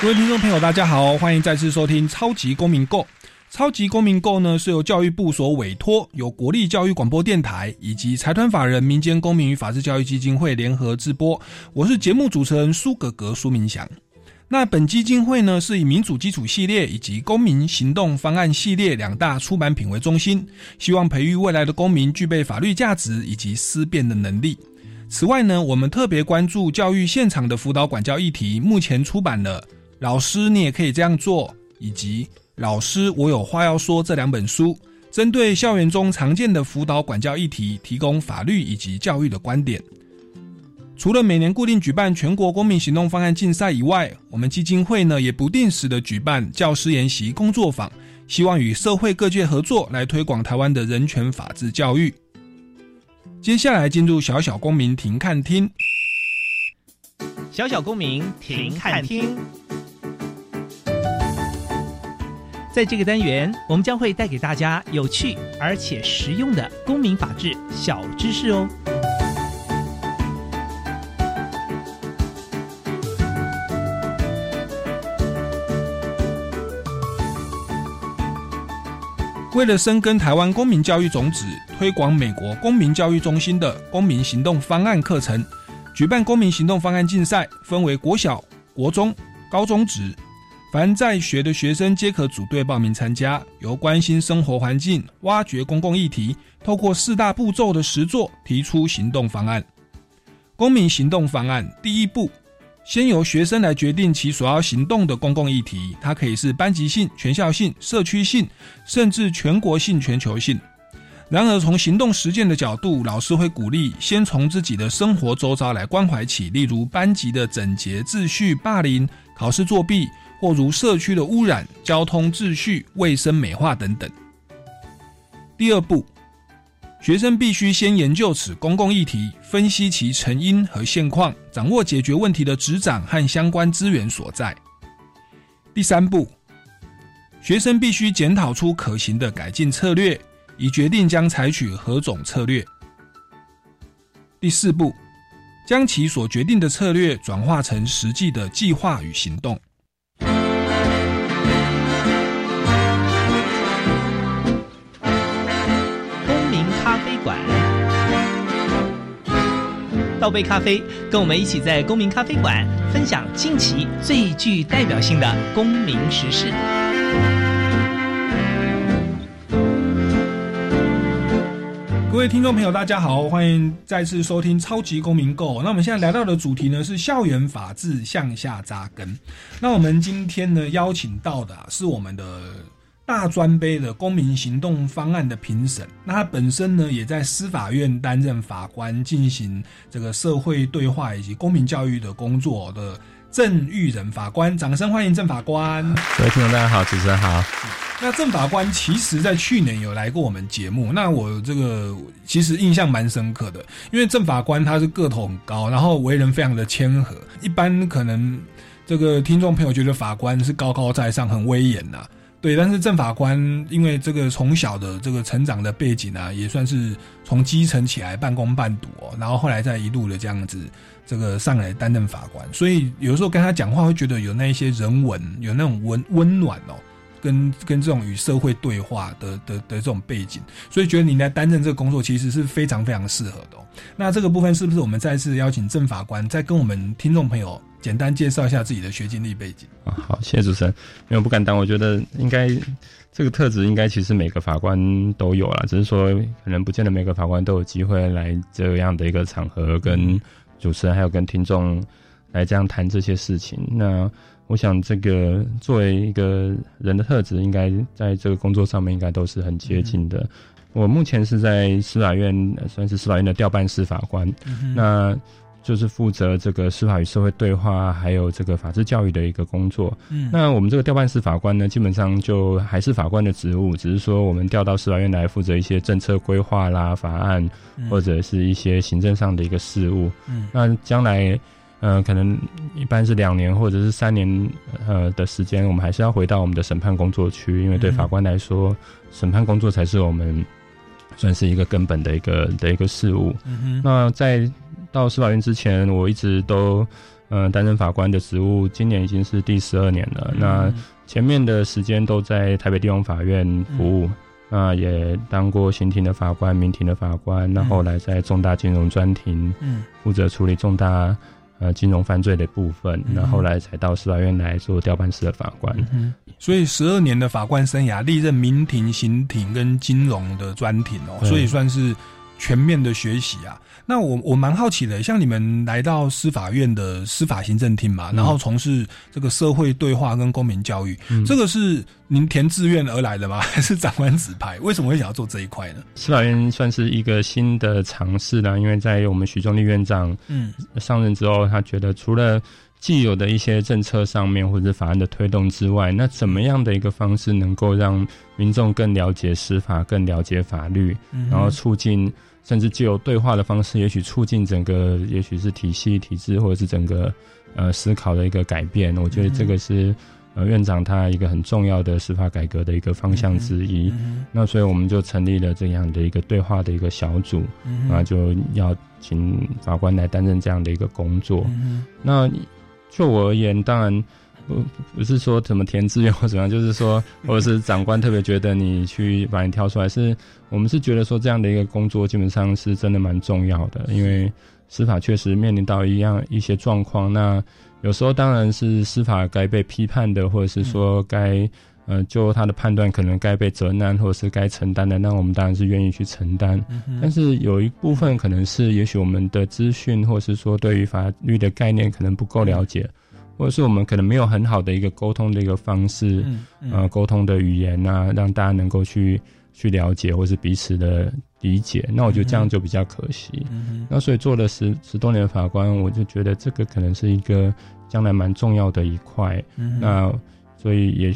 各位听众朋友，大家好，欢迎再次收听《超级公民购》。《超级公民购》呢是由教育部所委托，由国立教育广播电台以及财团法人民间公民与法治教育基金会联合制播。我是节目主持人苏格格苏明祥。那本基金会呢是以民主基础系列以及公民行动方案系列两大出版品为中心，希望培育未来的公民具备法律价值以及思辨的能力。此外呢，我们特别关注教育现场的辅导管教议题，目前出版了。老师，你也可以这样做。以及老师，我有话要说。这两本书针对校园中常见的辅导管教议题，提供法律以及教育的观点。除了每年固定举办全国公民行动方案竞赛以外，我们基金会呢也不定时的举办教师研习工作坊，希望与社会各界合作来推广台湾的人权法治教育。接下来进入小小公民庭看厅，小小公民停看听。在这个单元，我们将会带给大家有趣而且实用的公民法治小知识哦。为了深耕台湾公民教育种子，推广美国公民教育中心的公民行动方案课程，举办公民行动方案竞赛，分为国小、国中、高中职。凡在学的学生皆可组队报名参加，由关心生活环境、挖掘公共议题，透过四大步骤的实作提出行动方案。公民行动方案第一步，先由学生来决定其所要行动的公共议题，它可以是班级性、全校性、社区性，甚至全国性、全球性。然而，从行动实践的角度，老师会鼓励先从自己的生活周遭来关怀起，例如班级的整洁秩序、霸凌、考试作弊。或如社区的污染、交通秩序、卫生美化等等。第二步，学生必须先研究此公共议题，分析其成因和现况，掌握解决问题的执掌和相关资源所在。第三步，学生必须检讨出可行的改进策略，以决定将采取何种策略。第四步，将其所决定的策略转化成实际的计划与行动。公民咖啡馆倒杯咖啡，跟我们一起在公民咖啡馆分享近期最具代表性的公民时事。各位听众朋友，大家好，欢迎再次收听超级公民购。那我们现在聊到的主题呢是校园法治向下扎根。那我们今天呢邀请到的是我们的。大专杯的公民行动方案的评审，那他本身呢也在司法院担任法官，进行这个社会对话以及公民教育的工作的郑玉仁法官，掌声欢迎郑法官。各位听众大家好，主持人好。那郑法官其实在去年有来过我们节目，那我这个其实印象蛮深刻的，因为郑法官他是个头很高，然后为人非常的谦和，一般可能这个听众朋友觉得法官是高高在上，很威严呐。对，但是郑法官因为这个从小的这个成长的背景啊，也算是从基层起来半工半读哦，然后后来再一路的这样子，这个上来担任法官，所以有时候跟他讲话会觉得有那一些人文，有那种温温暖哦。跟跟这种与社会对话的的的这种背景，所以觉得你来担任这个工作其实是非常非常适合的。那这个部分是不是我们再次邀请郑法官再跟我们听众朋友简单介绍一下自己的学经历背景啊？好，谢谢主持人。因为不敢当，我觉得应该这个特质应该其实每个法官都有了，只是说可能不见得每个法官都有机会来这样的一个场合跟主持人还有跟听众来这样谈这些事情。那我想，这个作为一个人的特质，应该在这个工作上面应该都是很接近的。我目前是在司法院，算是司法院的调办司法官。那就是负责这个司法与社会对话，还有这个法治教育的一个工作。嗯，那我们这个调办司法官呢，基本上就还是法官的职务，只是说我们调到司法院来负责一些政策规划啦、法案或者是一些行政上的一个事务。嗯，那将来。呃，可能一般是两年或者是三年，呃的时间，我们还是要回到我们的审判工作区，因为对法官来说，审判工作才是我们算是一个根本的一个的一个事务。那在到司法院之前，我一直都嗯担任法官的职务，今年已经是第十二年了。那前面的时间都在台北地方法院服务，那也当过刑庭的法官、民庭的法官，那后来在重大金融专庭，嗯，负责处理重大。呃，金融犯罪的部分，那后来才到司法院来做调办室的法官。嗯所以十二年的法官生涯，历任民庭、刑庭跟金融的专庭哦，所以算是。全面的学习啊，那我我蛮好奇的，像你们来到司法院的司法行政厅嘛，然后从事这个社会对话跟公民教育，嗯这个是您填志愿而来的吗？还是长官指派？为什么会想要做这一块呢？司法院算是一个新的尝试呢，因为在我们许忠立院长嗯上任之后，他觉得除了既有的一些政策上面或者法案的推动之外，那怎么样的一个方式能够让民众更了解司法、更了解法律，然后促进。甚至借由对话的方式，也许促进整个，也许是体系、体制，或者是整个呃思考的一个改变。我觉得这个是呃院长他一个很重要的司法改革的一个方向之一。那所以我们就成立了这样的一个对话的一个小组，那就要请法官来担任这样的一个工作。那就我而言，当然。不不是说怎么填志愿或怎样，就是说，或者是长官特别觉得你去把你挑出来，是我们是觉得说这样的一个工作基本上是真的蛮重要的，因为司法确实面临到一样一些状况，那有时候当然是司法该被批判的，或者是说该呃就他的判断可能该被责难或者是该承担的，那我们当然是愿意去承担。但是有一部分可能是也许我们的资讯或者是说对于法律的概念可能不够了解。或者是我们可能没有很好的一个沟通的一个方式，呃，沟通的语言啊，让大家能够去去了解，或是彼此的理解。那我觉得这样就比较可惜。嗯那所以做了十十多年的法官，我就觉得这个可能是一个将来蛮重要的一块。那所以也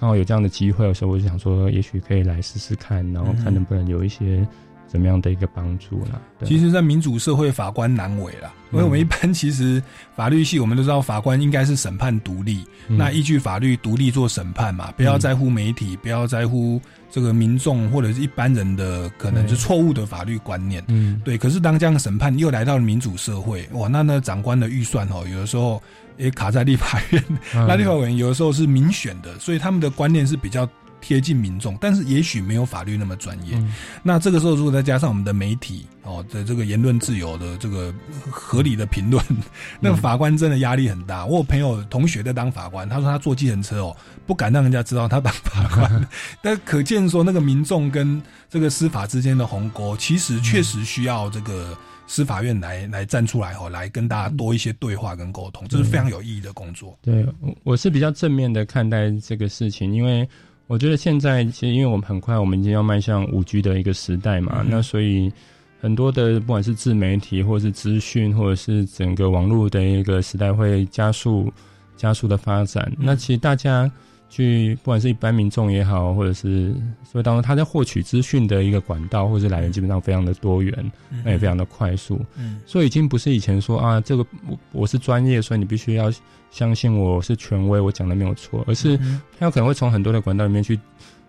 刚好有这样的机会的时候，我就想说，也许可以来试试看，然后看能不能有一些。怎么样的一个帮助呢？其实，在民主社会，法官难为啦，因为我们一般其实法律系，我们都知道法官应该是审判独立，那依据法律独立做审判嘛，不要在乎媒体，不要在乎这个民众或者是一般人的可能是错误的法律观念。嗯，对。可是当这样的审判又来到了民主社会，哇，那那长官的预算哦，有的时候也卡在立法院，那立法委员有的时候是民选的，所以他们的观念是比较。贴近民众，但是也许没有法律那么专业。那这个时候，如果再加上我们的媒体哦的这个言论自由的这个合理的评论，那法官真的压力很大。我有朋友同学在当法官，他说他坐计程车哦，不敢让人家知道他当法官。但可见说，那个民众跟这个司法之间的鸿沟，其实确实需要这个司法院来来站出来哦，来跟大家多一些对话跟沟通，这是非常有意义的工作。对，我是比较正面的看待这个事情，因为。我觉得现在其实，因为我们很快，我们已经要迈向五 G 的一个时代嘛，那所以很多的不管是自媒体，或者是资讯，或者是整个网络的一个时代，会加速加速的发展。那其实大家。去，不管是一般民众也好，或者是所以当中他在获取资讯的一个管道或者来源，基本上非常的多元，那也非常的快速。嗯，所以已经不是以前说啊，这个我我是专业，所以你必须要相信我是权威，我讲的没有错，而是他有可能会从很多的管道里面去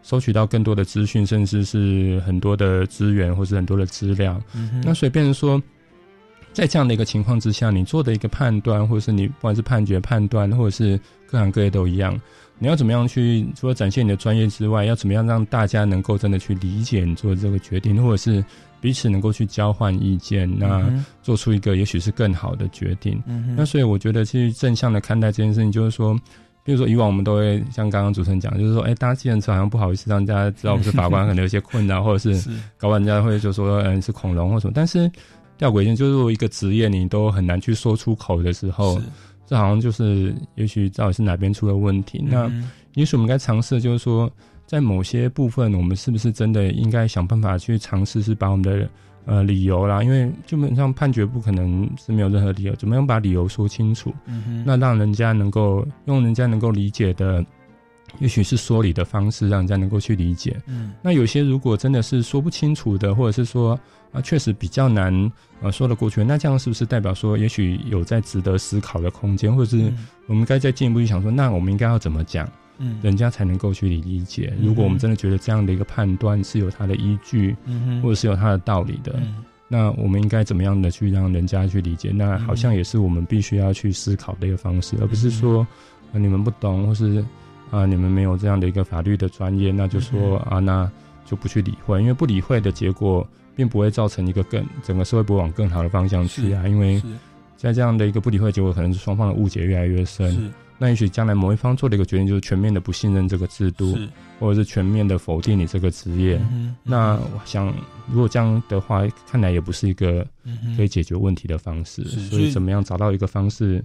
收取到更多的资讯，甚至是很多的资源或是很多的资料。那所以变成说，在这样的一个情况之下，你做的一个判断，或者是你不管是判决判断，或者是各行各业都一样。你要怎么样去除了展现你的专业之外，要怎么样让大家能够真的去理解你做的这个决定，或者是彼此能够去交换意见，那做出一个也许是更好的决定。那所以我觉得去正向的看待这件事情，就是说，比如说以往我们都会像刚刚主持人讲，就是说，哎，搭计程车好像不好意思让大家知道我是法官，可能有些困难，或者是搞完人家会就说，嗯，是恐龙或什么。但是吊诡一点，就是一个职业你都很难去说出口的时候。这好像就是，也许到底是哪边出了问题？那也许我们该尝试，就是说，在某些部分，我们是不是真的应该想办法去尝试，是把我们的呃理由啦，因为基本上判决不可能是没有任何理由，怎么样把理由说清楚？那让人家能够用人家能够理解的，也许是说理的方式，让人家能够去理解。嗯那有些如果真的是说不清楚的，或者是说啊确实比较难呃说得过去，那这样是不是代表说，也许有在值得思考的空间，或者是嗯。我们该再进一步去想说，那我们应该要怎么讲，嗯。人家才能够去理解？嗯如果我们真的觉得这样的一个判断是有它的依据，嗯哼，或者是有它的道理的，嗯。那我们应该怎么样的去让人家去理解？那好像也是我们必须要去思考的一个方式，而不是说、呃、你们不懂，或是啊、你们没有这样的一个法律的专业，那就说、啊那就不去理会，因为不理会的结果，并不会造成一个更整个社会不会往更好的方向去啊。因为是在这样的一个不理会结果，可能是双方的误解越来越深。是那也许将来某一方做的一个决定，就是全面的不信任这个制度，或者是全面的否定你这个职业。那我想，如果这样的话，看来也不是一个可以解决问题的方式。所以，怎么样找到一个方式，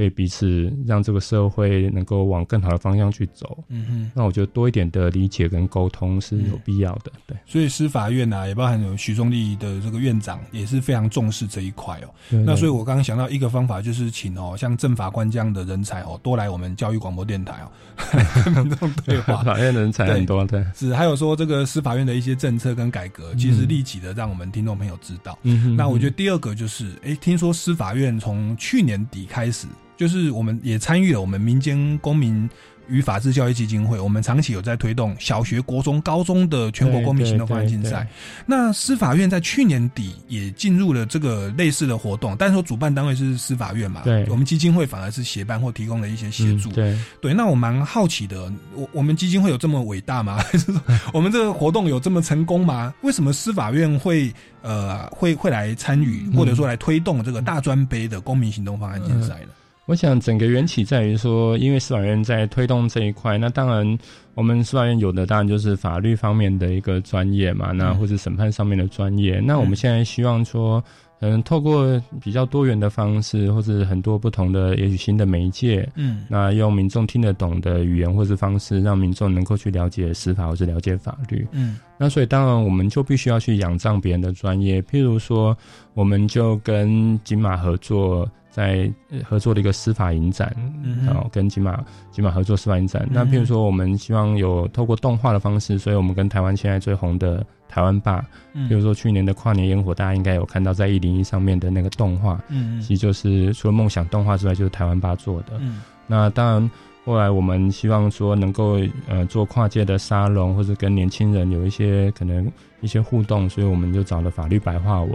可以彼此让这个社会能够往更好的方向去走？嗯哼。那我觉得多一点的理解跟沟通是有必要的。对，所以司法院啊，也包含有徐宗立的这个院长，也是非常重视这一块哦。对那所以我刚刚想到一个方法，就是请哦，像政法官这样的人才哦，多来我们教育广播电台哦，跟民众对话。法院人才很多，对，是，还有说这个司法院的一些政策跟改革，其实立即的让我们听众朋友知道。嗯哼那我觉得第二个就是，诶，听说司法院从去年底开始，就是我们也参与了我们民间公民与法治教育基金会，我们长期有在推动小学、国中、高中的全国公民行动方案竞赛。那司法院在去年底也进入了这个类似的活动，但是说主办单位是司法院嘛，对我们基金会反而是协办或提供了一些协助。嗯对，对，那我蛮好奇的，我我们基金会有这么伟大吗？还是说我们这个活动有这么成功吗？为什么司法院会呃会会来参与，或者说来推动这个大专杯的公民行动方案竞赛呢？我想整个缘起在于说，因为司法院在推动这一块，那当然我们司法院有的当然就是法律方面的一个专业嘛，那或者审判上面的专业。那我们现在希望说，嗯，透过比较多元的方式，或者很多不同的也许新的媒介，嗯那用民众听得懂的语言或是方式，让民众能够去了解司法或是了解法律。嗯那所以当然我们就必须要去仰仗别人的专业，譬如说，我们就跟金马合作，在呃合作的一个司法影展，嗯然后跟金马金马合作司法影展。那譬如说，我们希望有透过动画的方式，所以我们跟台湾现在最红的台湾爸，嗯。比如说去年的跨年烟火，大家应该有看到在一零一上面的那个动画，嗯。其实就是除了梦想动画之外，就是台湾爸做的。嗯。那当然，后来我们希望说能够呃做跨界的沙龙，或者跟年轻人有一些可能一些互动，所以我们就找了法律白话文，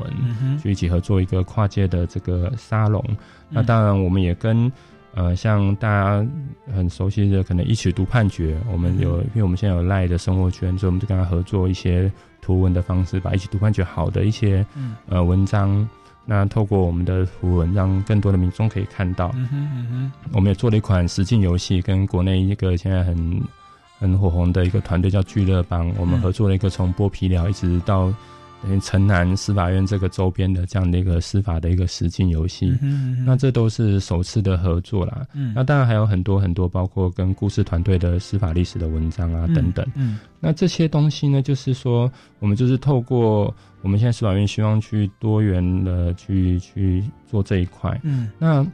就一起合作一个跨界的这个沙龙。那当然，我们也跟呃像大家很熟悉的可能一起读判决，我们有因为我们现在有赖的生活圈，所以我们就跟他合作一些图文的方式，把一起读判决好的一些嗯呃文章。那透过我们的图文，让更多的民众可以看到。嗯哼嗯哼我们也做了一款实境游戏，跟国内一个现在很很火红的一个团队叫聚乐帮，我们合作了一个从剥皮寮一直到等于城南司法院这个周边的这样的一个司法的一个实境游戏。嗯哼那这都是首次的合作啦。嗯那当然还有很多很多，包括跟故事团队的司法历史的文章啊等等。嗯那这些东西呢，就是说，我们就是透过我们现在司法院希望去多元的去去做这一块。嗯那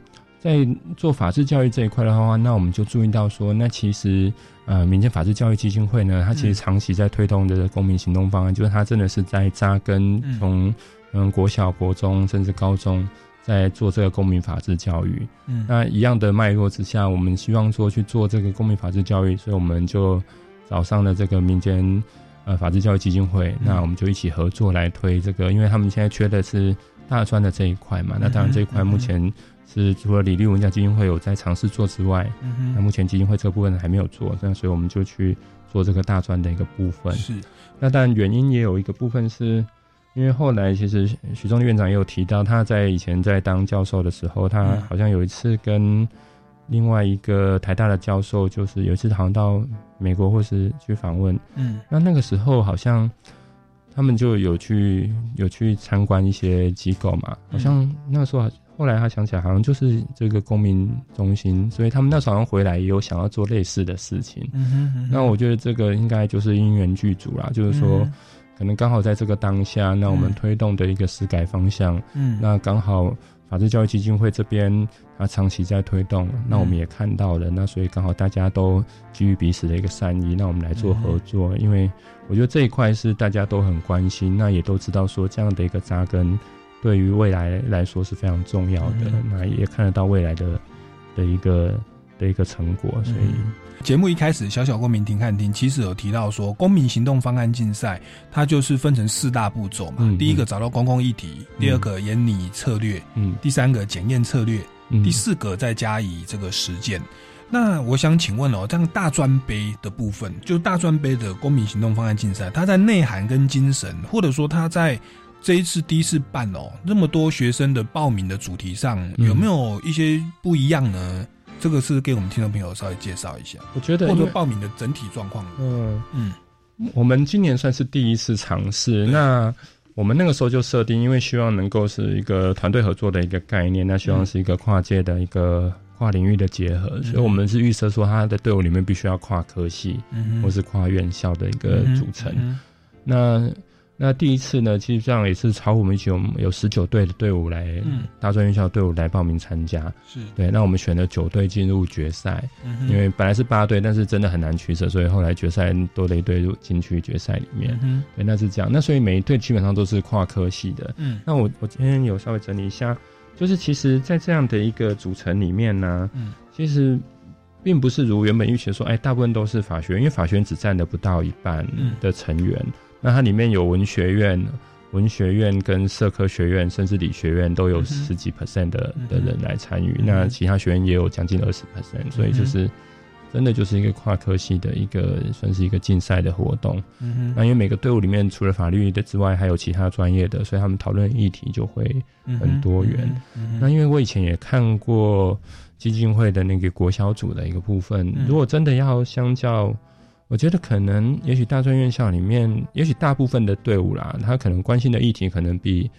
在做法治教育这一块的话，那我们就注意到说，那其实呃，民间法治教育基金会呢，它其实长期在推动的公民行动方案，就是它真的是在扎根嗯。从嗯国小、国中甚至高中，在做这个公民法治教育。嗯。那一样的脉络之下，我们希望说去做这个公民法治教育，所以我们就找上了这个民间呃法治教育基金会，那我们就一起合作来推这个，因为他们现在缺的是大专的这一块嘛。那当然这一块目前是除了李立文家基金会有在尝试做之外，嗯那目前基金会这个部分还没有做，那所以我们就去做这个大专的一个部分。是。那但原因也有一个部分是。因为后来其实许忠院长也有提到，他在以前在当教授的时候，他嗯。好像有一次跟另外一个台大的教授，就是有一次好像到美国或是去访问，嗯。那那个时候好像他们就有去有去参观一些机构嘛，好像那个时候后来他想起来，好像就是这个公民中心，所以他们那时候好像回来也有想要做类似的事情。嗯哼那我觉得这个应该就是因缘具足啦，就是说。可能刚好在这个当下，那我们嗯。推动的一个施改方向，嗯。那刚好法治教育基金会这边它长期在推动，那我们也看到了，那所以刚好大家都基于彼此的一个善意，那我们来做合作，因为我觉得这一块是大家都很关心，那也都知道说这样的一个扎根对于未来来说是非常重要的，嗯那也看得到未来的的一个的一个成果，所以。嗯节目一开始，小小公民庭看厅其实有提到说，公民行动方案竞赛，它就是分成四大步骤嘛。嗯第一个找到公共议题，第二个研拟策略，嗯第三个检验策略，嗯第四个再加以这个实践。那我想请问哦，这样大专杯的部分，就大专杯的公民行动方案竞赛，它在内涵跟精神，或者说它在这一次第一次办哦，那么多学生的报名的主题上，嗯有没有一些不一样呢？这个是给我们听众朋友稍微介绍一下，我觉得或者报名的整体状况。嗯，嗯我们今年算是第一次尝试。那我们那个时候就设定，因为希望能够是一个团队合作的一个概念，那希望是一个跨界的一个跨领域的结合，所以我们是预设说，他的队伍里面必须要跨科系嗯或是跨院校的一个组成。嗯那那第一次呢，其实这样也是超乎我们一起，我们有十九队的队伍来，嗯大专院校队伍来报名参加。是，对，那我们选了九队进入决赛。嗯因为本来是八队，但是真的很难取舍，所以后来决赛多了一队入进去决赛里面。嗯对，那是这样。那所以每一队基本上都是跨科系的。嗯那我我今天有稍微整理一下，就是其实，在这样的一个组成里面呢，嗯其实并不是如原本预期说，哎，大部分都是法学院，因为法学院只占了不到一半嗯的成员。那它里面有文学院。文学院跟社科学院，甚至理学院都有十几 percent 的、嗯的人来参与，嗯那其他学院也有将近二十 percent，所以就是真的就是一个跨科系的一个算是一个竞赛的活动。嗯那因为每个队伍里面除了法律的之外，还有其他专业的，所以他们讨论议题就会很多元。嗯那因为我以前也看过基金会的那个国小组的一个部分，嗯。如果真的要相较，我觉得可能也许大专院校里面，也许大部分的队伍啦，他可能关心的议题可能比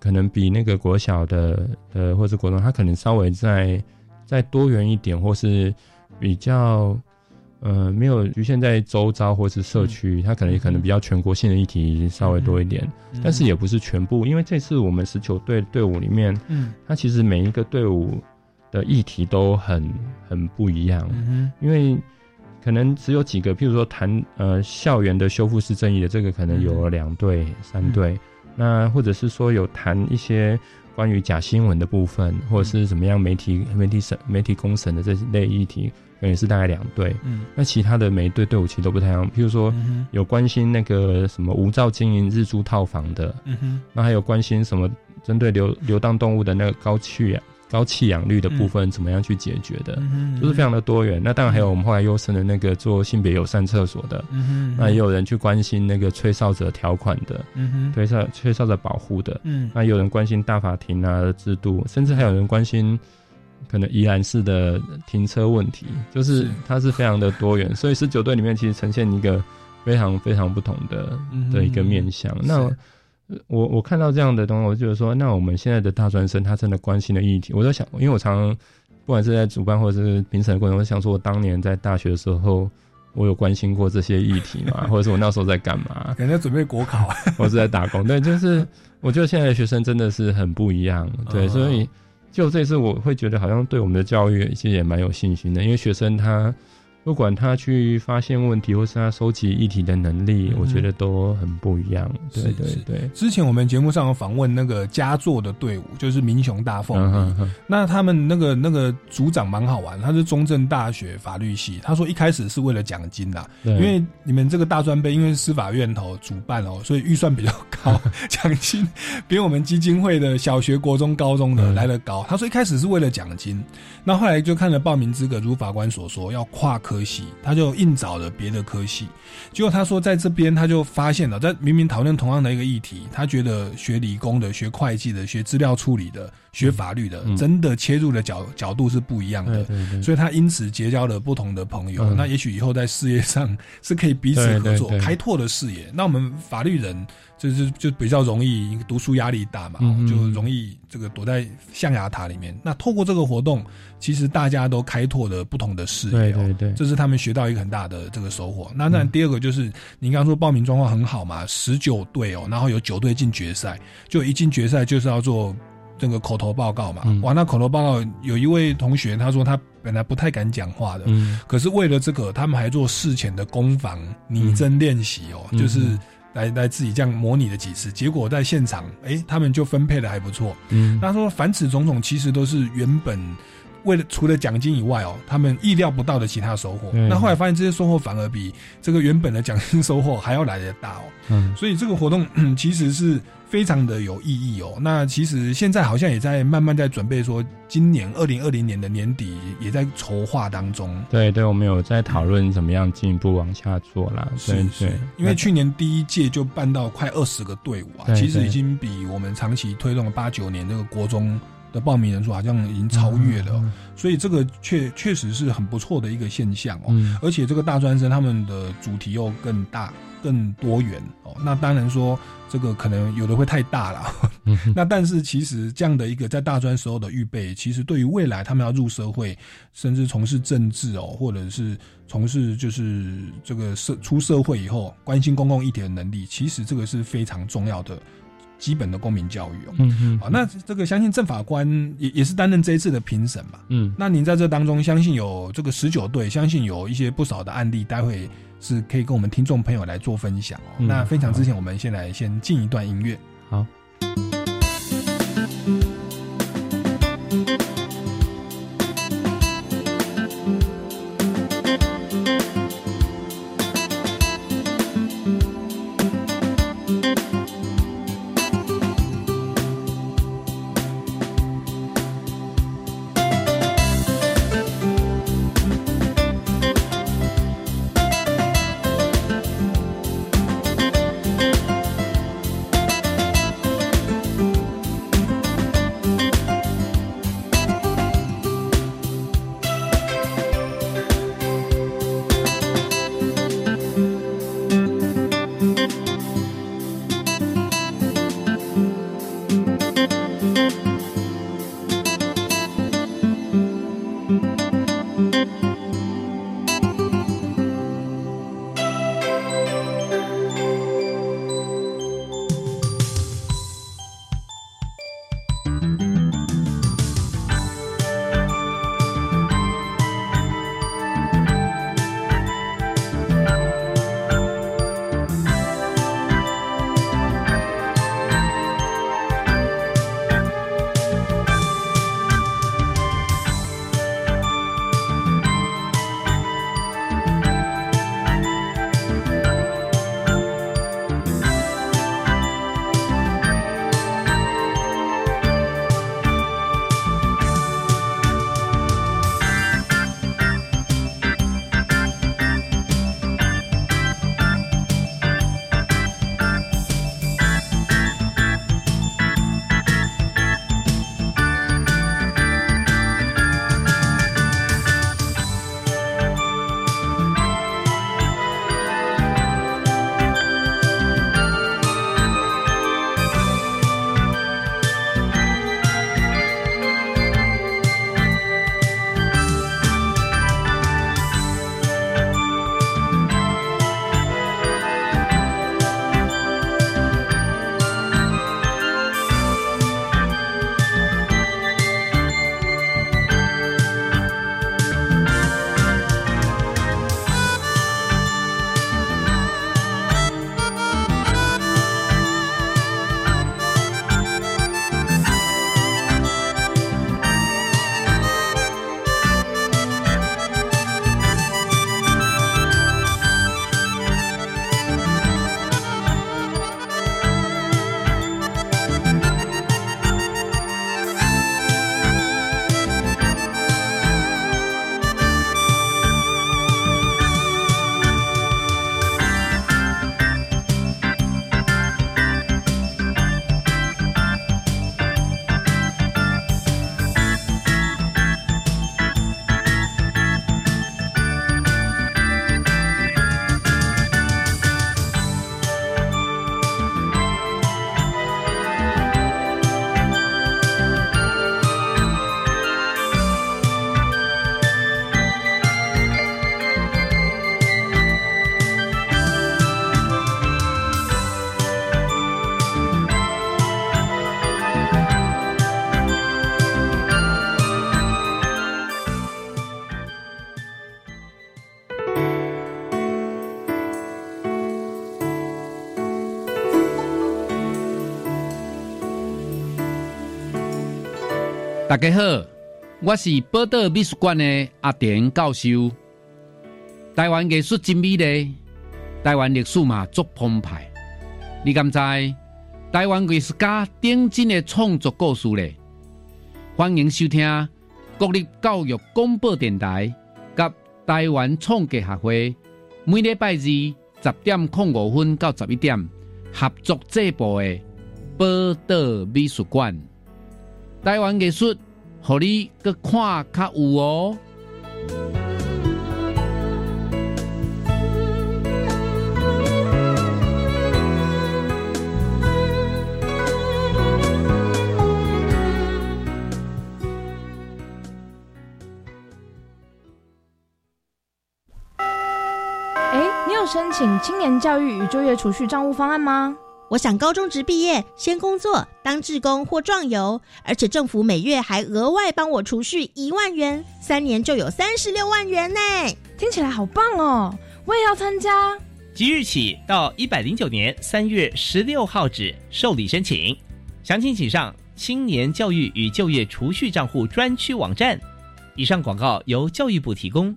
可能比那个国小的呃或是国中，他可能稍微再再多元一点，或是比较。呃，没有局限在周遭或是社区，他可能也可能比较全国性的议题稍微多一点，但是也不是全部，因为这次我们十九队队伍里面，嗯。他其实每一个队伍的议题都很很不一样，嗯因为可能只有几个，譬如说谈呃校园的修复式正义的这个，可能有两队、三队，那或者是说有谈一些关于假新闻的部分，或者是怎么样媒体媒体审媒体公审的这类议题，可能也是大概两队。嗯。那其他的每一队队伍其实都不太一样，譬如说嗯有关心那个什么无照经营日租套房的，嗯哼。那还有关心什么针对流流浪动物的那个高气氧高弃养率的部分，怎么样去解决的，嗯就是非常的多元。那当然还有我们后来优胜的那个做性别友善厕所的，嗯那也有人去关心那个吹哨者条款的，嗯吹哨吹哨者保护的，嗯。那也有人关心大法庭啊的制度，甚至还有人关心。可能宜兰市的停车问题，就是是。它是非常的多元，所以十九队里面其实呈现一个非常非常不同的嗯的一个面向。那是我我看到这样的东西，我就觉得说，那我们现在的大专生他真的关心的议题，我在想，因为我常常不管是在主办或者是评审的过程中，我想说我当年在大学的时候，我有关心过这些议题嘛，或者是我那时候在干嘛，感觉准备国考，我是在打工，对，就是我觉得现在的学生真的是很不一样，对，哦所以就这次我会觉得好像对我们的教育其实也蛮有信心的，因为学生他。不管他去发现问题，或是他收集议题的能力，嗯我觉得都很不一样。对对对，之前我们节目上有访问那个佳作的队伍，就是民雄大凤那他们那个那个组长蛮好玩，他是中正大学法律系。他说一开始是为了奖金啦，对。因为你们这个大专杯因为是司法院头主办哦，所以预算比较高，奖金比我们基金会的小学、国中、高中的嗯。来的高。他说一开始是为了奖金，那后来就看了报名资格，如法官所说要跨科系，他就硬找了别的科系。结果他说在这边他就发现了，在明明讨论同样的一个议题，他觉得学理工的、学会计的、学资料处理的、学法律的，嗯真的切入的角角度是不一样的。所以他因此结交了不同的朋友，嗯那也许以后在事业上是可以彼此合作，开拓的视野。那我们法律人就是就比较容易读书压力大嘛，就容易这个躲在象牙塔里面。那透过这个活动，其实大家都开拓了不同的视野、哦，对对对，这是他们学到一个很大的这个收获。那那嗯第二个就是您刚刚说报名状况很好嘛，十九队哦，然后有九队进决赛，就一进决赛就是要做这个口头报告嘛。嗯哇，那口头报告有一位同学他说他本来不太敢讲话的，嗯可是为了这个，他们还做事前的攻防拟真练习哦，嗯就是嗯来来自己这样模拟了几次，结果在现场，哎，他们就分配的还不错。嗯，他说，凡此种种，其实都是原本为了除了奖金以外哦，他们意料不到的其他收获。对那后来发现这些收获反而比这个原本的奖金收获还要来得大哦。嗯所以这个活动嗯 其实是非常的有意义哦。那其实现在好像也在慢慢在准备说，今年二零二零年的年底也在筹划当中。对对，我们有在讨论怎么样进一步往下做啦。对对，因为去年第一届就办到快二十个队伍啊，其实已经比我们长期推动的八九年这个国中的报名人数好像已经超越了所以这个确确实是很不错的一个现象哦。嗯而且这个大专生他们的主题又更大、更多元哦。那当然说这个可能有的会太大了，那但是其实这样的一个在大专时候的预备，其实对于未来他们要入社会，甚至从事政治哦，或者是从事就是这个社出社会以后关心公共议题的能力，其实这个是非常重要的基本的公民教育哦。嗯嗯，好，那这个相信郑法官也也是担任这一次的评审嘛。嗯那您在这当中，相信有这个十九队，相信有一些不少的案例，待会是可以跟我们听众朋友来做分享哦。嗯那分享之前，我们先来先进一段音乐。好。《大家好，我是宝岛美术馆的阿田教授。台湾艺术真美丽，台湾历史嘛足澎湃。你敢知台湾艺术家顶真的创作故事咧？欢迎收听国立教育广播电台及台湾创客协会每礼拜二十点零五分到十一点合作制播的宝岛美术馆。台湾艺术，互你搁看较有哦。哎，你有申请青年教育与就业储蓄账户方案吗？我想高中职毕业先工作当志工或壮游，而且政府每月还额外帮我储蓄一万元，三年就有三十六万元呢！听起来好棒哦！我也要参加。即日起到一百零九年三月十六号止受理申请，详情请上青年教育与就业储蓄账户专区网站。以上广告由教育部提供。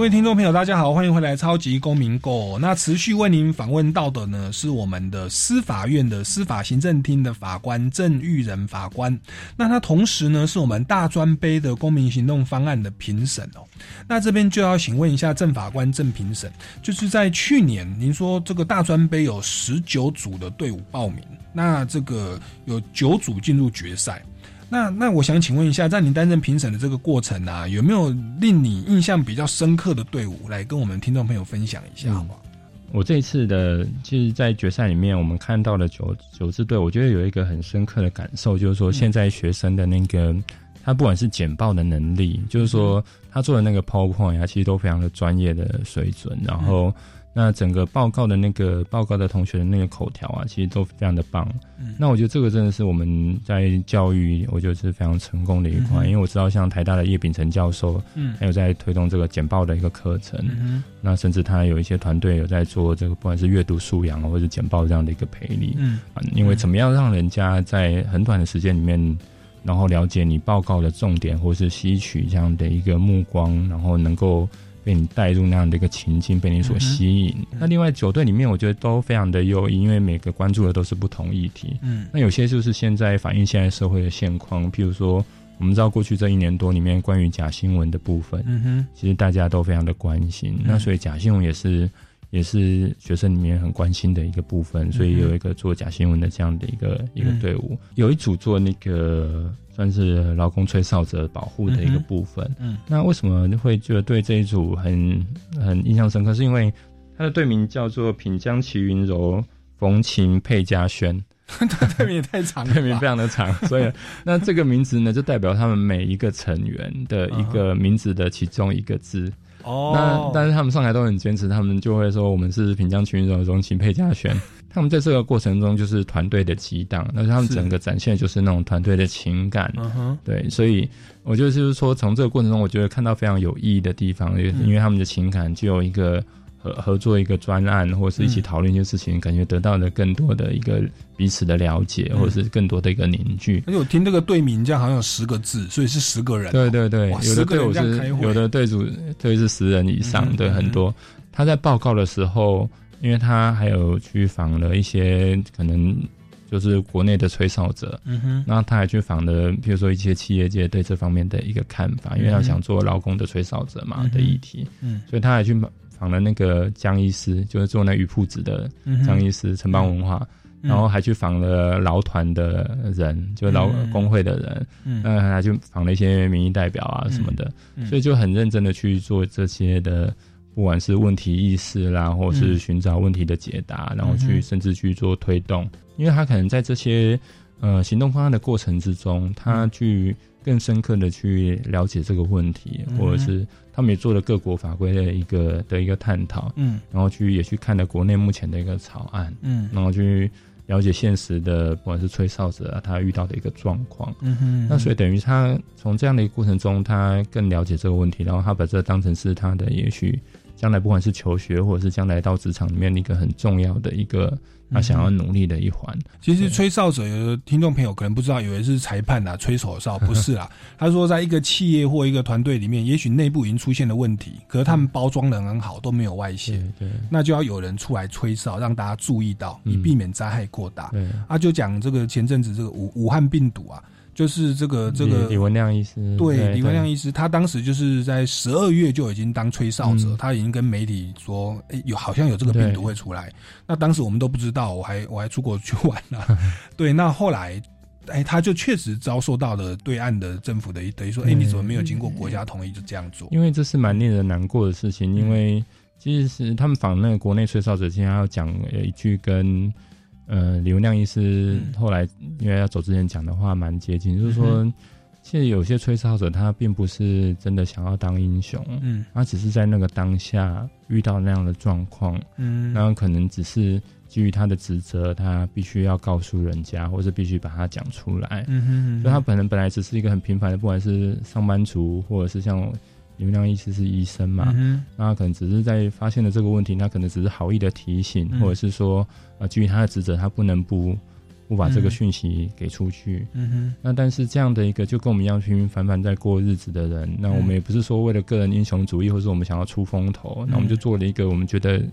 各位听众朋友，大家好，欢迎回来《超级公民购》。那持续为您访问到的呢，是我们的司法院的司法行政厅的法官郑玉仁法官。那他同时呢，是我们大专杯的公民行动方案的评审哦。那这边就要请问一下郑法官、郑评审，就是在去年，您说这个大专杯有十九组的队伍报名，那这个有九组进入决赛。那那我想请问一下，在你担任评审的这个过程啊，有没有令你印象比较深刻的队伍来跟我们听众朋友分享一下，好不好？我这一次的，其实，在决赛里面，我们看到了九九支队，我觉得有一个很深刻的感受，就是说，现在学生的那个，他不管是简报的能力，就是说，他做的那个 PowerPoint 啊，其实都非常的专业的水准，然后。那整个报告的那个报告的同学的那个口条啊，其实都非常的棒。嗯那我觉得这个真的是我们在教育，我觉得是非常成功的一块，嗯因为我知道像台大的叶秉成教授，嗯还有在推动这个简报的一个课程。嗯那甚至他有一些团队有在做这个，不管是阅读素养啊或者简报这样的一个培力。嗯啊，因为怎么样让人家在很短的时间里面，然后了解你报告的重点，或是吸取这样的一个目光，然后能够被你带入那样的一个情境，被你所吸引。那另外九队里面，我觉得都非常的优异，因为每个关注的都是不同议题。嗯。那有些就是现在反映现在社会的现况，譬如说，我们知道过去这一年多里面关于假新闻的部分，嗯哼，其实大家都非常的关心。那所以假新闻也是也是学生里面很关心的一个部分，所以有一个做假新闻的这样的一个一个队伍，有一组做那个算是劳工吹哨者保护的一个部分。嗯那为什么会觉得对这一组很很印象深刻？是因为他的队名叫做品江齐云柔冯琴佩嘉轩。队名也太长了吧，队名非常的长，所以 那这个名字呢，就代表他们每一个成员的一个名字的其中一个字。哦那但是他们上台都很坚持，他们就会说我们是平江群柔荣情佩嘉轩。他们在这个过程中就是团队的激荡，但是他们整个展现就是那种团队的情感。对，所以我觉得就是说，从这个过程中，我觉得看到非常有意义的地方，因为嗯因为他们的情感就有一个合合作一个专案，或者是一起嗯。讨论一些事情，感觉得到了更多的一个彼此的了解，嗯。或者是更多的一个凝聚。而且我听这个队名这样好像有十个字，所以是十个人。哦。对对对，有的队伍是有的队组队是十人以上，对，很多。他在报告的时候，因为他还有去访了一些可能就是国内的吹哨者，嗯哼，那他还去访了，比如说一些企业界对这方面的一个看法，因为他想做劳工的吹哨者嘛嗯的议题，嗯。所以他还去访了那个江医师，就是做那鱼铺子的江医师，城邦文化。然后还去访了劳团的人，就劳嗯。工会的人，嗯。那还去访了一些民意代表啊什么的，嗯。所以就很认真的去做这些的，不管是问题意识啦，或是寻找问题的解答，然后嗯去甚至去做推动，因为他可能在这些呃行动方案的过程之中，他去更深刻的去了解这个问题，嗯或者是他们也做了各国法规的一个的一个探讨，嗯。然后去也去看了国内目前的一个草案，嗯。然后去了解现实的不管是吹哨者啊，他遇到的一个状况。嗯哼，那所以等于他从这样的一个过程中，他更了解这个问题，然后他把这当成是他的也许将来不管是求学或者是将来到职场里面一个很重要的一个他想要努力的一环。其实吹哨者有的听众朋友可能不知道，以为是裁判啊，吹口哨，不是啦。他说，在一个企业或一个团队里面，也许内部已经出现了问题，可是他们包装的很好，都没有外泄，对那就要有人出来吹哨，让大家注意到，以嗯避免灾害扩大。对，啊，就讲这个前阵子这个武武汉病毒啊，就是这个这个李李文亮医师，对，李文亮医医师，他当时就是在十二月就已经当吹哨者，嗯他已经跟媒体说，哎、有好像有这个病毒会出来。那当时我们都不知道，我还我还出国去玩了。对，那后来，哎、他就确实遭受到了对岸的政府的一等于说，哎、你怎么没有经过国家同意就这样做？因为这是蛮令人难过的事情，因嗯为其实是他们访那个国内吹哨者，今天要讲呃一句跟呃李文亮医师嗯。后来因为要走之前讲的话蛮接近，就是说，其实有些吹哨者他并不是真的想要当英雄，嗯。他只是在那个当下遇到那样的状况，嗯。然后可能只是基于他的职责，他必须要告诉人家，或者必须把它讲出来，嗯哼嗯哼。所以他本人本来只是一个很平凡的，不管是上班族，或者是像李文亮医师是医生嘛，嗯那可能只是在发现了这个问题，他可能只是好意的提醒，嗯。或者是说，呃，基于他的职责，他不能不不把这个嗯讯息给出去。嗯哼。那但是这样的一个就跟我们一样平平凡凡在过日子的人，那我们也不是说为了个人英雄主义，或是我们想要出风头，那我们就做了一个我们觉得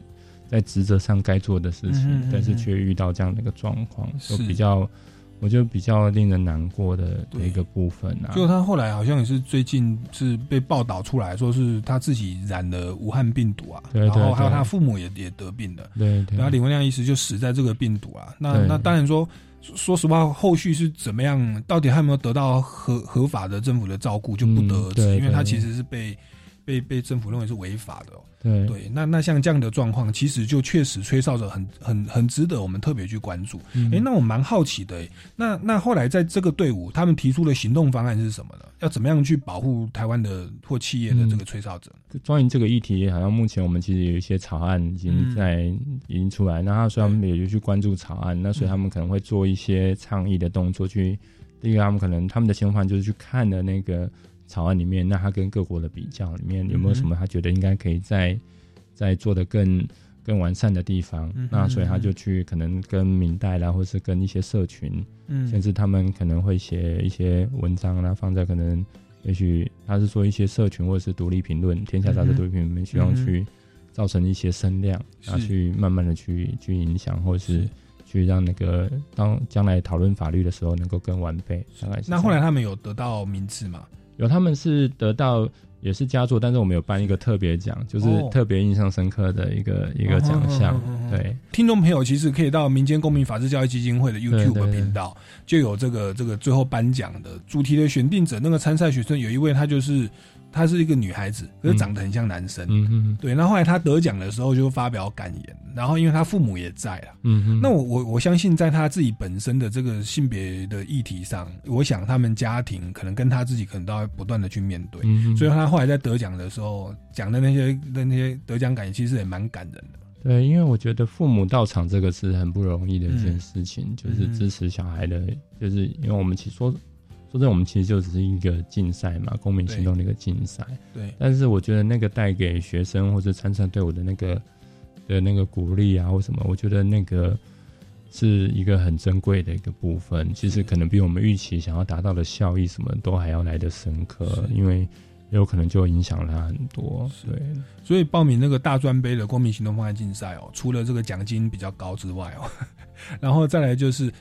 在职责上该做的事情，嗯但是却遇到这样的一个状况，就是。比较，我觉得比较令人难过的的一个部分啊。就他后来好像也是最近是被报道出来说是他自己染了武汉病毒啊，对对然后还有他父母也也得病了，对对。然后李文亮医师就死在这个病毒啊。那那当然说，说说实话，后续是怎么样，到底还有没有得到合合法的政府的照顾，就不得而知，嗯对对因为他其实是被被被政府认为是违法的、哦。对对，那那像这样的状况，其实就确实吹哨者很很很值得我们特别去关注。哎、嗯那我蛮好奇的、诶那那后来在这个队伍，他们提出的行动方案是什么呢？要怎么样去保护台湾的或企业的这个吹哨者？关于这个议题，好像目前我们其实有一些草案已经在、已经出来，那他所以他们也就去关注草案，那所以他们可能会做一些倡议的动作去。第一个，他们可能他们的行动方案就是去看的那个草案里面，那他跟各国的比较里面有没有什么他觉得应该可以再再做的更更完善的地方。嗯那所以他就去可能跟明代啦，或是跟一些社群，嗯。甚至他们可能会写一些文章啦，放在可能也许他是说一些社群或者是独立评论，天下杂志独立评论希望去造成一些声量，然后去慢慢的去去影响，或者是。去让那个当将来讨论法律的时候能够更完备。大概是那后来他们有得到名次吗？有他们是得到也是佳作，但是我们有颁一个特别奖，就是哦特别印象深刻的一个、一个奖项。对，听众朋友其实可以到民间公民法治教育基金会的 YouTube 频道，就有这个这个最后颁奖的主题的选定者。那个参赛学生有一位，他就是她是一个女孩子，可是长得很像男生。嗯嗯对，那后来她得奖的时候就发表感言，然后因为她父母也在了。嗯嗯，那我我我相信，在她自己本身的这个性别的议题上，我想他们家庭可能跟她自己可能都要不断的去面对，嗯嗯所以她后来在得奖的时候讲的那些的那些得奖感言，其实也蛮感人的。对，因为我觉得父母到场这个是很不容易的一件嗯事情，就是支持小孩的，就是因为我们其实说说真的，我们其实就只是一个竞赛嘛，公民行动的一个竞赛。对但是我觉得那个带给学生或者参赛队伍的那个的那个鼓励啊，或什么，我觉得那个是一个很珍贵的一个部分。其实可能比我们预期想要达到的效益什么都还要来得深刻，因为有可能就影响了他很多。对，所以报名那个大专杯的公民行动方案竞赛哦，除了这个奖金比较高之外哦，然后再来就是他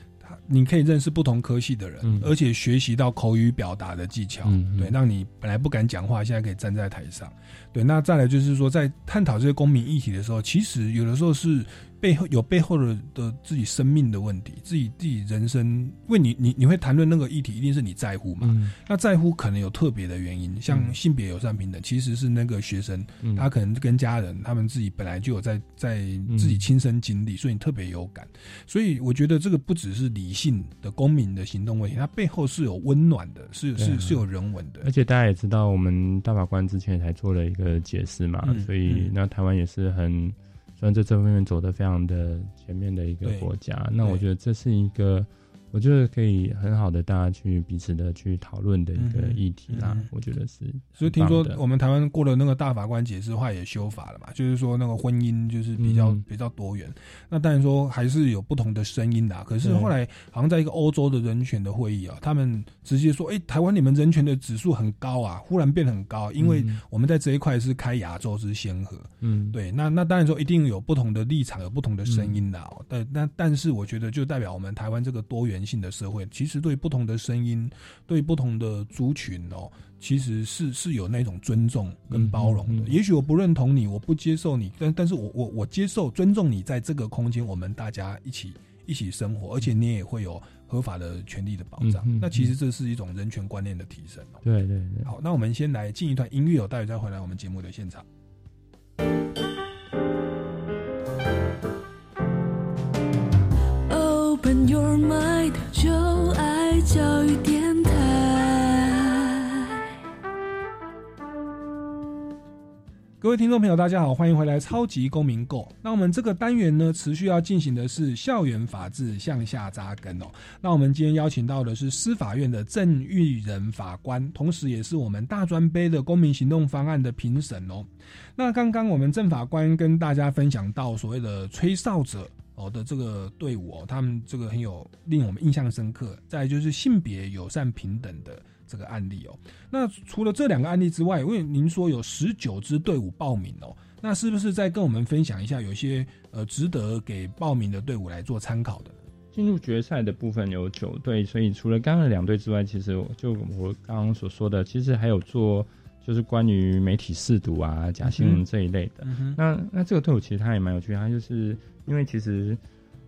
你可以认识不同科系的人，嗯而且学习到口语表达的技巧，对，让你本来不敢讲话，现在可以站在台上。对，那再来就是说，在探讨这些公民议题的时候，其实有的时候是背后有背后的的自己生命的问题，自己自己人生，因为你你你会谈论那个议题，一定是你在乎嘛。嗯那在乎可能有特别的原因，像嗯性别友善平等，其实是那个学生嗯他可能跟家人他们自己本来就有在在自己亲身经历，所以你特别有感。所以我觉得这个不只是理性的公民的行动问题，它背后是有温暖的，是是是有人文的而。且大家也知道，我们大法官之前才做了一个解释嘛，嗯所以嗯那台湾也是很，虽然在这方面走得非常的前面的一个国家，那我觉得这是一个，我觉得可以很好的大家去彼此的去讨论的一个议题啦，我觉得是。所以听说我们台湾过了那个大法官解释话也修法了嘛，就是说那个婚姻就是比较、嗯比较多元。那当然说还是有不同的声音啦。可是后来好像在一个欧洲的人权的会议啊，他们直接说：“哎、台湾你们人权的指数很高啊，忽然变很高，因为嗯我们在这一块是开亚洲之先河。”嗯，对，那那当然说一定有不同的立场，有不同的声音啦、哦。但但但是我觉得就代表我们台湾这个多元性的社会，其实对不同的声音，对不同的族群哦，其实是是有那种尊重跟包容的。嗯嗯嗯也许我不认同你，我不接受你，但但是我我我接受尊重你在这个空间，我们大家一起一起生活，而且你也会有合法的权利的保障。那其实这是一种人权观念的提升哦。对对对。好，那我们先来进一段音乐哦，待会再回来我们节目的现场。各位听众朋友，大家好，欢迎回来《超级公民购》。那我们这个单元呢，持续要进行的是校园法治向下扎根哦。那我们今天邀请到的是司法院的郑玉仁法官，同时也是我们大专杯的公民行动方案的评审哦。那刚刚我们郑法官跟大家分享到所谓的吹哨者。哦的这个队伍哦，他们这个很有令我们印象深刻。再就是性别友善平等的这个案例哦。那除了这两个案例之外，因为您说有十九支队伍报名哦，那是不是再跟我们分享一下，有一些呃值得给报名的队伍来做参考的？进入决赛的部分有九队，所以除了刚刚的两队之外，其实就我刚刚所说的，其实还有做就是关于媒体试读啊、假新闻这一类的。那那这个队伍其实它也蛮有趣的，它就是因为其实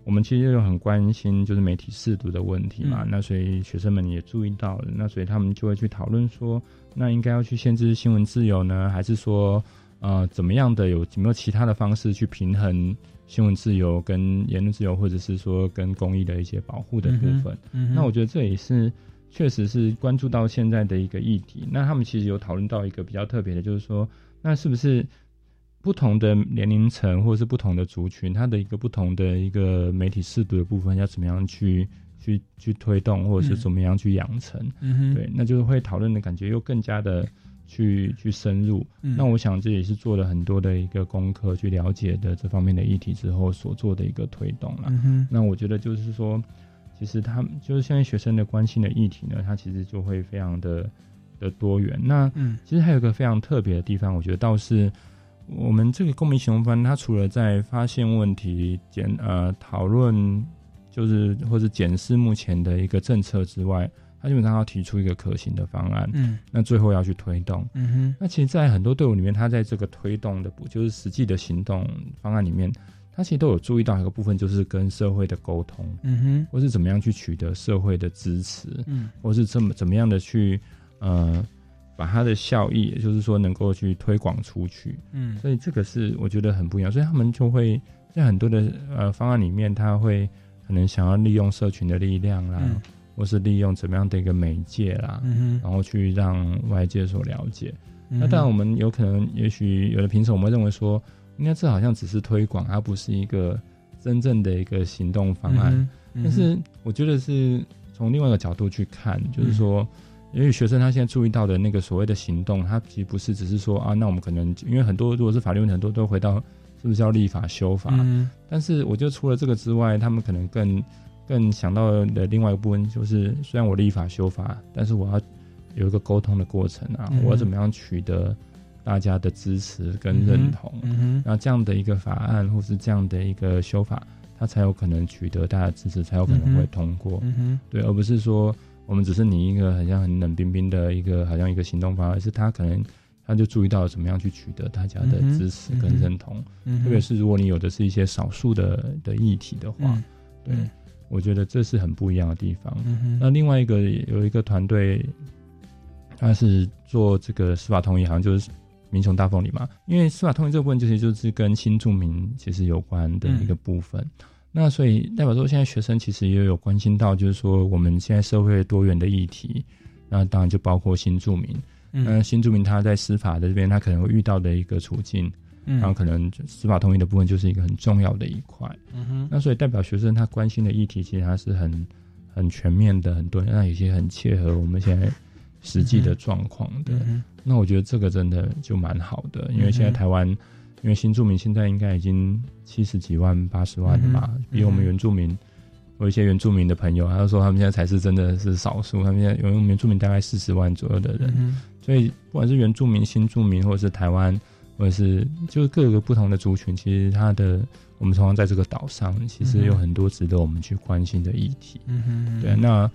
我们其实就很关心就是媒体试读的问题嘛，嗯那所以学生们也注意到了，那所以他们就会去讨论说，那应该要去限制新闻自由呢，还是说呃怎么样的有有没有其他的方式去平衡新闻自由跟言论自由，或者是说跟公益的一些保护的部分？那我觉得这也是确实是关注到现在的一个议题。那他们其实有讨论到一个比较特别的，就是说，那是不是不同的年龄层或者是不同的族群，它的一个不同的一个媒体适度的部分，要怎么样去去去推动，或者是嗯怎么样去养成？对，那就是会讨论的感觉又更加的去去深入。嗯那我想这也是做了很多的一个功课，去了解的这方面的议题之后所做的一个推动了。嗯那我觉得就是说，其实他们就是现在学生的关心的议题呢，它其实就会非常的的多元。那嗯其实还有一个非常特别的地方，我觉得倒是我们这个公民行动班，它除了在发现问题、检呃讨论，就是或者检视目前的一个政策之外，它基本上要提出一个可行的方案。嗯那最后要去推动。嗯哼那其实，在很多队伍里面，它在这个推动的，就是实际的行动方案里面，它其实都有注意到一个部分，就是跟社会的沟通，嗯哼或是怎么样去取得社会的支持，嗯或是怎么怎么样的去呃把它的效益，也就是说能够去推广出去。嗯所以这个是我觉得很不一样，所以他们就会在很多的呃方案里面，他会可能想要利用社群的力量啦，嗯或是利用怎么样的一个媒介啦，嗯然后去让外界所了解。嗯那当然，我们有可能，也许有的评审我们会认为说，应该这好像只是推广，而不是一个真正的一个行动方案。但是我觉得是从另外一个角度去看，嗯就是说，因为学生他现在注意到的那个所谓的行动，他其实不是只是说啊，那我们可能因为很多如果是法律问题，很多都回到是不是要立法修法。嗯。但是我觉得除了这个之外，他们可能更更想到的另外一个部分就是，虽然我立法修法，但是我要有一个沟通的过程啊，嗯。我要怎么样取得大家的支持跟认同，那这样的一个法案或是这样的一个修法，它才有可能取得大家的支持，才有可能会通过。对，而不是说我们只是拟一个好像很冷冰冰的一个好像一个行动方案，而是他可能他就注意到怎么样去取得大家的支持跟认同，特别是如果你有的是一些少数的的议题的话，嗯对，嗯我觉得这是很不一样的地方。嗯那另外一个有一个团队，他是做这个司法通译，好像就是民雄大凤里嘛。因为司法通译这部分其实就是跟新住民其实有关的一个部分。那所以代表说，现在学生其实也有关心到，就是说我们现在社会多元的议题，那当然就包括新住民。嗯那新住民他在司法的这边，他可能会遇到的一个处境，嗯然后可能司法同意的部分就是一个很重要的一块。嗯哼那所以代表学生他关心的议题，其实他是很很全面的，很多，那有些很切合我们现在实际的状况的。嗯那我觉得这个真的就蛮好的，因为现在台湾，因为新住民现在应该已经七十几万、八十万了嘛，嗯哼比我们原住民。我一些原住民的朋友，他就说他们现在才是真的是少数，他们现在有原住民大概四十万左右的人，嗯所以不管是原住民、新住民，或者是台湾，或者是就是各个不同的族群，其实它的我们同样在这个岛上，其实有很多值得我们去关心的议题。嗯哼对，那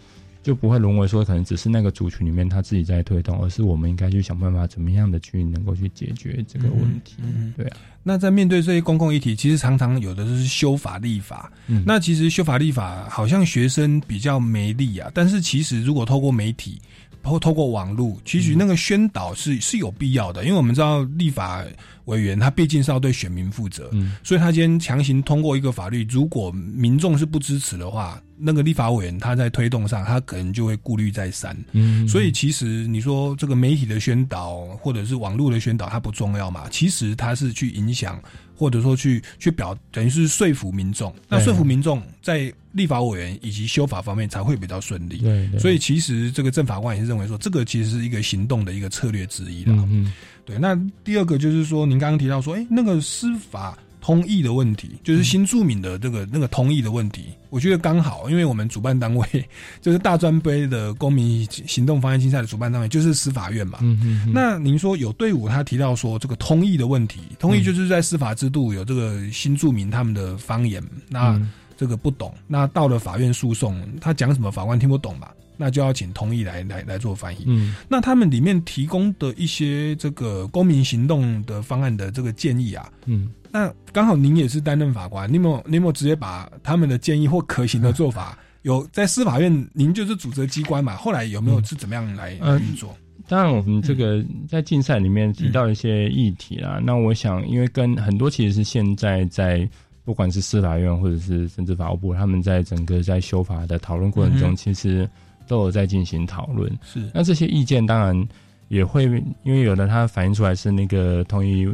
就不会沦为说可能只是那个族群里面他自己在推动，而是我们应该去想办法怎么样的去能够去解决这个问题。嗯对啊，那在面对这些公共议题，其实常常有的就是修法立法。嗯那其实修法立法好像学生比较没力啊，但是其实如果透过媒体或透过网络，其实那个宣导是是有必要的，因为我们知道立法委员他毕竟是要对选民负责，嗯所以他今天强行通过一个法律，如果民众是不支持的话，那个立法委员他在推动上，他可能就会顾虑再三。嗯所以其实你说这个媒体的宣导或者是网络的宣导，它不重要嘛？其实它是去影响，或者说去去表，等于是说服民众。那说服民众在立法委员以及修法方面才会比较顺利。对对所以其实这个政法官也是认为说，这个其实是一个行动的一个策略之一啦。嗯嗯对，那第二个就是说，您刚刚提到说，哎、那个司法通译的问题，就是新住民的这个那个通译的问题，我觉得刚好，因为我们主办单位 就是大专杯的公民行动方案竞赛的主办单位就是司法院嘛。嗯嗯，那您说有队伍他提到说这个通译的问题，通译就是在司法制度有这个新住民他们的方言，那嗯。这个不懂，那到了法院诉讼，他讲什么法官听不懂嘛，那就要请同意来来来做翻译。嗯那他们里面提供的一些这个公民行动的方案的这个建议啊，嗯，那刚好您也是担任法官，你有没有你有没有直接把他们的建议或可行的做法，有在司法院您就是主责机关嘛？后来有没有是怎么样来嗯运作？当然，我们这个在竞赛里面提到一些议题啦。那我想，因为跟很多其实是现在在不管是司法院或者是甚至法务部，他们在整个在修法的讨论过程中，嗯其实都有在进行讨论。是那这些意见当然也会，因为有的它反映出来是那个同一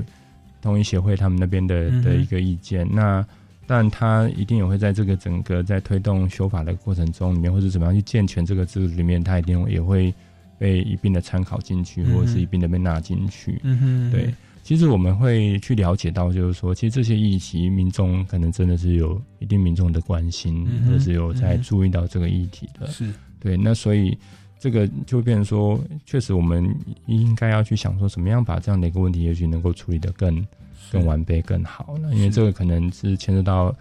同一协会他们那边的的一个意见。那当然，它一定也会在这个整个在推动修法的过程中里面，或者怎么样去健全这个制度里面，它一定也会被一并的参考进去，嗯或者是一并的被纳进去。嗯哼对，其实我们会去了解到，就是说，其实这些议题，民众可能真的是有一定民众的关心，或者是有在注意到这个议题的。是对，那所以这个就会变成说，确实我们应该要去想说，怎么样把这样的一个问题，也许能够处理的更更完备、更好呢？因为这个可能是牵涉到，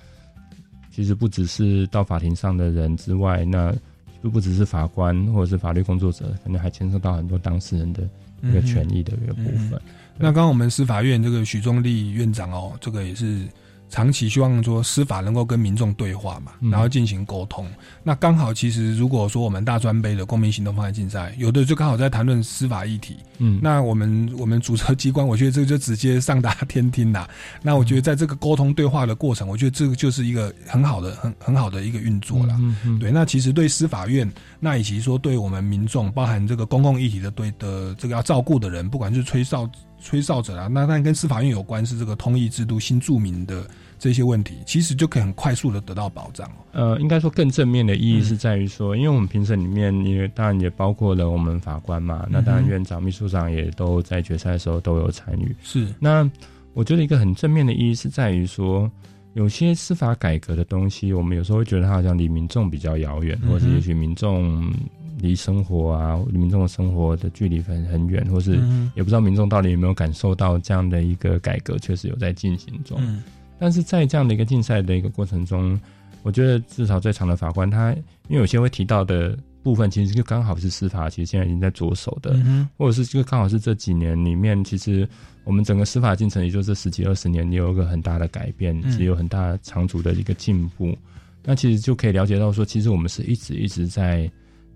其实不只是到法庭上的人之外，那不不只是法官或者是法律工作者，可能还牵涉到很多当事人的一个权益的一个部分。嗯那刚刚我们司法院这个许宗力院长哦，这个也是长期希望说司法能够跟民众对话嘛，嗯然后进行沟通。那刚好其实如果说我们大专杯的公民行动方案竞赛，有的就刚好在谈论司法议题，嗯那我们我们主责机关，我觉得这个就直接上达天听啦。那我觉得在这个沟通对话的过程，我觉得这个就是一个很好的、很很好的一个运作啦。嗯嗯对，那其实对司法院，那以及说对我们民众，包含这个公共议题的对的这个要照顾的人，不管是吹哨吹哨者啊，那当然跟司法院有关是这个通译制度新著名的这些问题，其实就可以很快速的得到保障哦。呃，应该说更正面的意义嗯是在于说，因为我们评审里面，因为当然也包括了我们法官嘛，那当然院长、秘书长也都在决赛的时候都有参与。是，那我觉得一个很正面的意义是在于说，有些司法改革的东西，我们有时候会觉得它好像离民众比较遥远，或者也许民众离生活啊，离民众的生活的距离很很远，或是嗯也不知道民众到底有没有感受到这样的一个改革确实有在进行中。嗯但是在这样的一个竞赛的一个过程中，我觉得至少在场的法官他，因为有些会提到的部部分，其实就刚好是司法，其实现在已经在着手的，嗯或者是就刚好是这几年里面，其实我们整个司法进程，也就这十几二十年，也有一个很大的改变，嗯是有很大长足的一个进步。那其实就可以了解到说，其实我们是一直一直在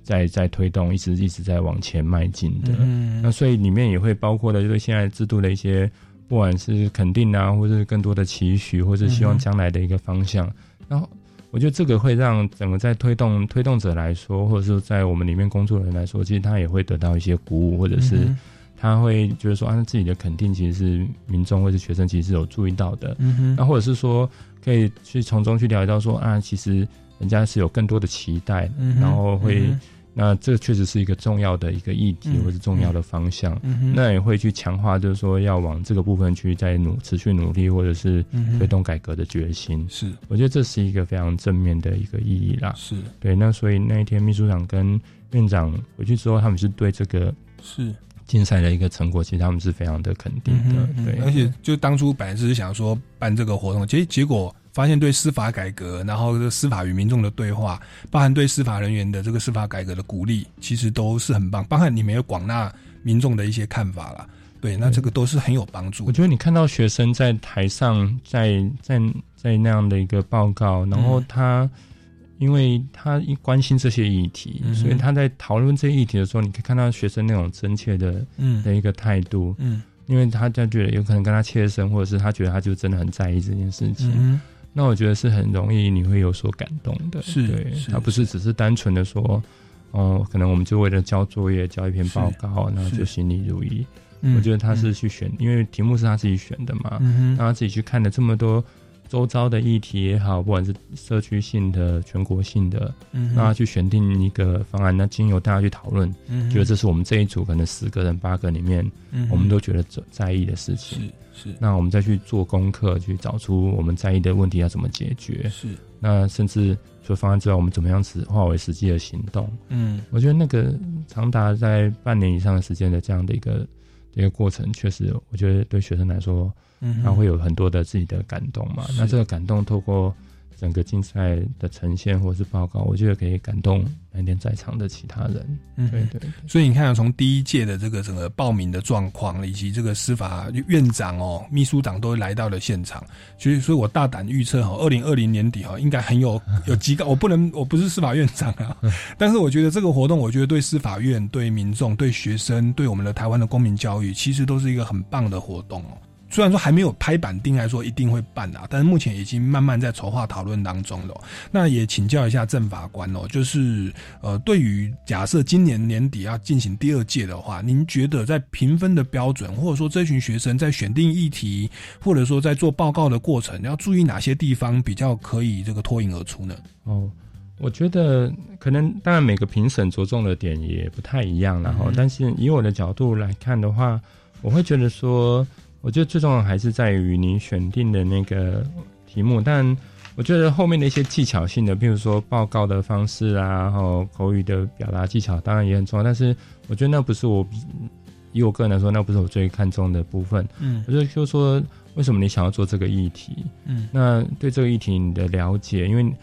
在在推动，一直一直在往前迈进的。嗯那所以里面也会包括了就是现在制度的一些，不管是肯定啊，或者是更多的期许，或是希望将来的一个方向。然后我觉得这个会让整个在推动推动者来说，或者是在我们里面工作的人来说，其实他也会得到一些鼓舞，或者是他会觉得说，啊，自己的肯定其实是民众或是学生其实是有注意到的。嗯哼那或者是说，可以去从中去了解到说，啊，其实人家是有更多的期待，嗯然后会。那这确实是一个重要的一个议题，嗯或是重要的方向。嗯那也会去强化，就是说要往这个部分去再努持续努力，或者是推动改革的决心。是，我觉得这是一个非常正面的一个意义啦。是对，那所以那一天秘书长跟院长回去之后，他们是对这个是竞赛的一个成果，其实他们是非常的肯定的。对，而且就当初本来只是想说办这个活动，结结果发现对司法改革，然后这司法与民众的对话，包含对司法人员的这个司法改革的鼓励，其实都是很棒，包含你们有广纳民众的一些看法啦。对，那这个都是很有帮助我。觉得你看到学生在台上，在在在那样的一个报告，然后嗯他。因为他一关心这些议题，嗯所以他在讨论这些议题的时候，你可以看到学生那种真切的嗯的一个态度。嗯因为他他觉得有可能跟他切身，或者是他觉得他就真的很在意这件事情。嗯那我觉得是很容易你会有所感动的。是对是他不是只是单纯的说，哦，可能我们就为了交作业、交一篇报告，然后就心里如意。嗯我觉得他是去选，因为题目是他自己选的嘛，让他自己去看了这么多周遭的议题也好，不管是社区性的、全国性的，嗯哼让他去选定一个方案，那经由大家去讨论，嗯觉得这是我们这一组可能十个人、八个里面，嗯我们都觉得在在意的事情。是是，那我们再去做功课，去找出我们在意的问题要怎么解决。是，那甚至除了方案之外，我们怎么样子化为实际的行动？嗯我觉得那个长达在半年以上的时间的这样的一个一个过程，确实，我觉得对学生来说，嗯哼他会有很多的自己的感动嘛。那这个感动透过整个竞赛的呈现或是报告，我觉得可以感动那天在场的其他人。嗯对对对。所以你看啊，从第一届的这个整个报名的状况，以及这个司法院长哦、秘书长都来到了现场，所以，所以我大胆预测哈，二零二零年底哈，应该很有 有极高。我不能，我不是司法院长啊，但是我觉得这个活动，我觉得对司法院、对民众、对学生、对我们的台湾的公民教育，其实都是一个很棒的活动哦。虽然说还没有拍板定来说一定会办啊，但是目前已经慢慢在筹划讨论当中了哦。那也请教一下郑法官哦，就是呃，对于假设今年年底要进行第二届的话，您觉得在评分的标准，或者说这群学生在选定议题，或者说在做报告的过程，要注意哪些地方比较可以这个脱颖而出呢？哦，我觉得可能当然每个评审着重的点也不太一样，然后、嗯但是以我的角度来看的话，我会觉得说，我觉得最重要的还是在于你选定的那个题目，但我觉得后面的一些技巧性的，譬如说报告的方式啊，然后口语的表达技巧，当然也很重要，但是我觉得那不是我以我个人来说，那不是我最看重的部分。嗯我觉得就是说，为什么你想要做这个议题？嗯那对这个议题你的了解，因为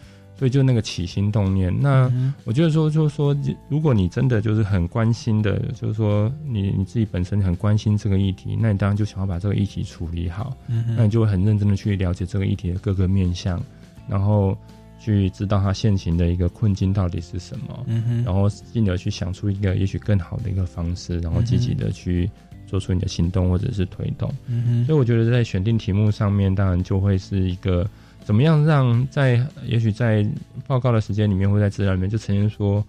所以就那个起心动念。那嗯我觉得说，就是说，如果你真的就是很关心的，就是说你你自己本身很关心这个议题，那你当然就想要把这个议题处理好。嗯那你就会很认真的去了解这个议题的各个面向，然后去知道它现行的一个困境到底是什么，嗯然后进而去想出一个也许更好的一个方式，然后积极的去做出你的行动或者是推动。嗯所以我觉得在选定题目上面，当然就会是一个怎么样让在也许在报告的时间里面或在资料里面就呈现说，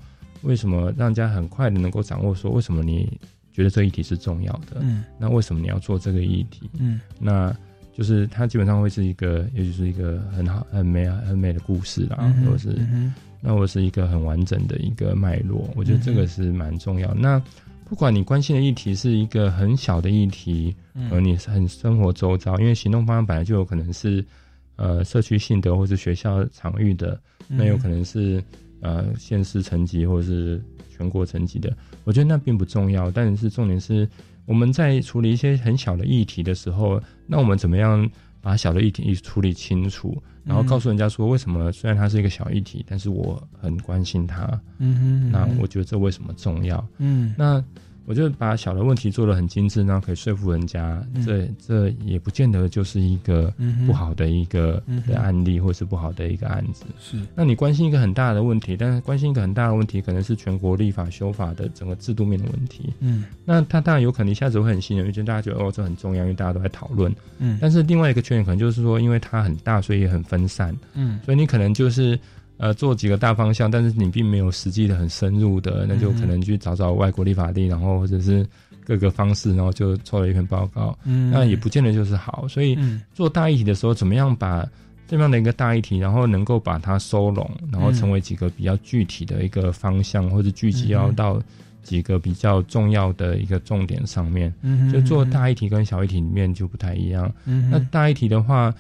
为什么让人家很快的能够掌握说为什么你觉得这个议题是重要的，嗯。那为什么你要做这个议题？嗯。那就是它基本上会是一个，也许是一个很好、很美、啊、很美的故事啦，或者是、嗯那我是一个很完整的一个脉络，我觉得这个是蛮重要。那不管你关心的议题是一个很小的议题，嗯。而你是很生活周遭，因为行动方案本来就有可能是呃社区性的，或是学校场域的，那有可能是呃县市层级或者是全国层级的。我觉得那并不重要，但是重点是我们在处理一些很小的议题的时候，那我们怎么样把小的议题处理清楚，然后告诉人家说，为什么虽然它是一个小议题，但是我很关心它。嗯哼，那我觉得这为什么重要？嗯，那我就把小的问题做得很精致，然后可以说服人家。这这也不见得就是一个不好的一个的案例，或是不好的一个案子。是，那你关心一个很大的问题，但是关心一个很大的问题，可能是全国立法修法的整个制度面的问题。嗯，那他当然有可能一下子会很吸引人，因为大家觉得哦这很重要，因为大家都在讨论。嗯，但是另外一个缺点可能就是说，因为它很大，所以也很分散。嗯，所以你可能就是。呃，做几个大方向，但是你并没有实际的很深入的，那就可能去找找外国立法例，然后或者是各个方式，然后就做了一篇报告。嗯，那也不见得就是好。所以做大议题的时候，怎么样把这样的一个大议题，然后能够把它收拢，然后成为几个比较具体的一个方向，或者聚集要到几个比较重要的一个重点上面。嗯，就做大议题跟小议题里面就不太一样。嗯，那大议题的话。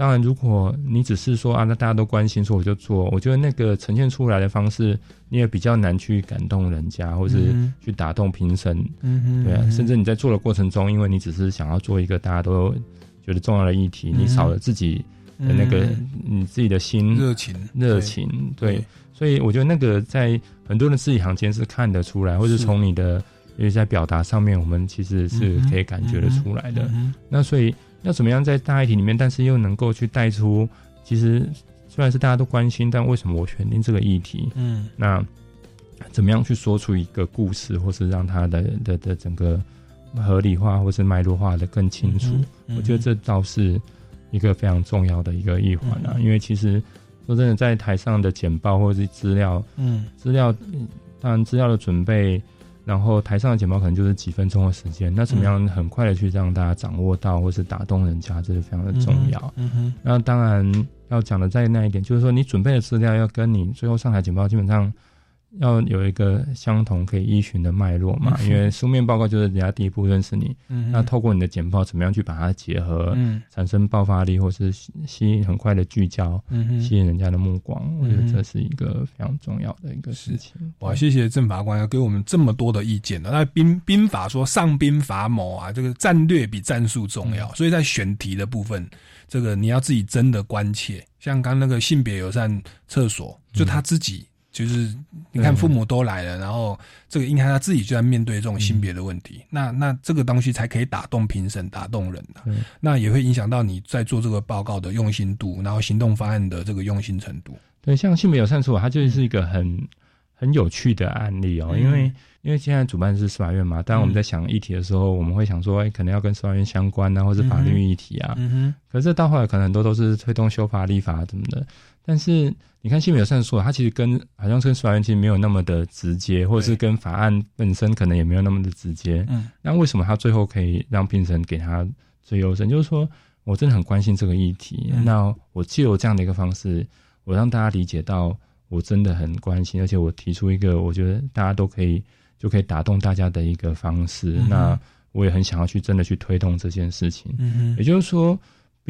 当然，如果你只是说啊，那大家都关心，说我就做，我觉得那个呈现出来的方式，你也比较难去感动人家，或是去打动评审。嗯对啊，甚至你在做的过程中，因为你只是想要做一个大家都觉得重要的议题，你少了自己的那个你自己的心热情热情。对，所以我觉得那个在很多人字里行间是看得出来，或者从你的因为在表达上面，我们其实是可以感觉得出来的。那所以。要怎么样在大议题里面，但是又能够去带出，其实虽然是大家都关心，但为什么我选定这个议题？嗯，那怎么样去说出一个故事，或是让它的的的整个合理化，或是脉络化的更清楚？我觉得这倒是一个非常重要的一个一环啊。因为其实说真的，在台上的简报或者是资料，嗯，资料当然资料的准备。然后台上的简报可能就是几分钟的时间，那怎么样很快的去让大家掌握到，或是打动人家，这是非常的重要。嗯哼，那当然要讲的再那一点，就是说你准备的资料要跟你最后上台简报基本上。要有一个相同可以依循的脉络嘛？因为书面报告就是人家第一步认识你，那透过你的简报，怎么样去把它结合，产生爆发力，或是吸引很快的聚焦，吸引人家的目光？我觉得这是一个非常重要的一个事情。哇，谢谢郑法官要给我们这么多的意见那兵兵法说上兵伐谋啊，这个战略比战术重要，所以在选题的部分，这个你要自己真的关切。像刚那个性别友善厕所，就他自己。就是你看，父母都来了，然后这个应该他自己就在面对这种性别的问题，那那这个东西才可以打动评审、打动人的，那也会影响到你在做这个报告的用心度，然后行动方案的这个用心程度。对，像性别友善处，它就是一个很很有趣的案例哦，因为因为现在主办是司法院嘛，当然我们在想议题的时候，我们会想说，哎，可能要跟司法院相关啊，或是法律议题啊，嗯哼，可是到后来可能很多都是推动修法、立法什么的，但是。你看性别友善说，它其实跟好像跟司法院其实没有那么的直接，或者是跟法案本身可能也没有那么的直接。嗯，那为什么他最后可以让评审给他最优胜？就是说我真的很关心这个议题，那我借由这样的一个方式，我让大家理解到我真的很关心，而且我提出一个我觉得大家都可以就可以打动大家的一个方式。那我也很想要去真的去推动这件事情。嗯也就是说，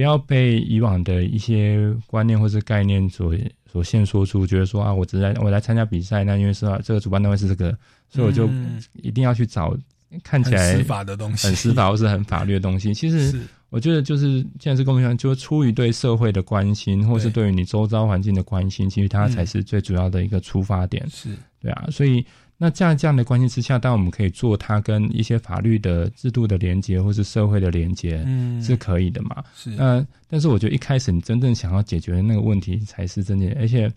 不要被以往的一些观念或是概念所。所限说出，觉得说啊，我只来我来参加比赛，那因为是这个主办单位是这个，所以我就一定要去找看起来司法的东西，很司法或是很法律的东西。其实我觉得就是既然是公民就出于对社会的关心，或是对于你周遭环境的关心，其实它才是最主要的一个出发点。是对啊，所以。那这样这样的关系之下，当然我们可以做它跟一些法律的制度的连接，或是社会的连接，嗯，是可以的嘛？是。那但是我觉得一开始你真正想要解决的那个问题才是真的，而且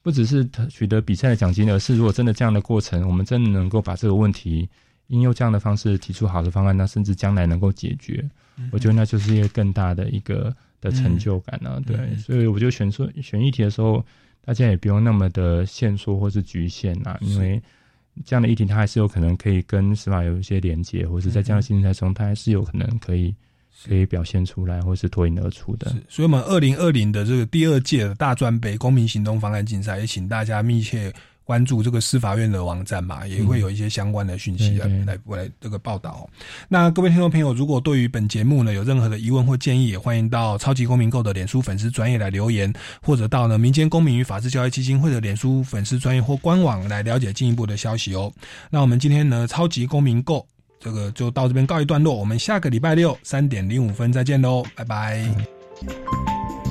不只是取得比赛的奖金，而是如果真的这样的过程，我们真的能够把这个问题应用这样的方式提出好的方案，那甚至将来能够解决，我觉得那就是一个更大的一个的成就感呢。对，所以我觉得选出选议题的时候，大家也不用那么的限缩或是局限啊，因为。这样的议题，它还是有可能可以跟司法有一些连接，或者在这样的竞赛中，它还是有可能可以可以表现出来，或是脱颖而出的。所以，我们二零二零的这个第二届的大专杯公民行动方案竞赛，也请大家密切。关注这个司法院的网站嘛，也会有一些相关的讯息来来来这个报道。那各位听众朋友，如果对于本节目呢有任何的疑问或建议，也欢迎到超级公民购的脸书粉丝专业来留言，或者到呢民间公民与法治教育基金会的脸书粉丝专业或官网来了解进一步的消息哦。那我们今天呢超级公民购这个就到这边告一段落，我们下个礼拜六三点零五分再见喽，拜拜。拜。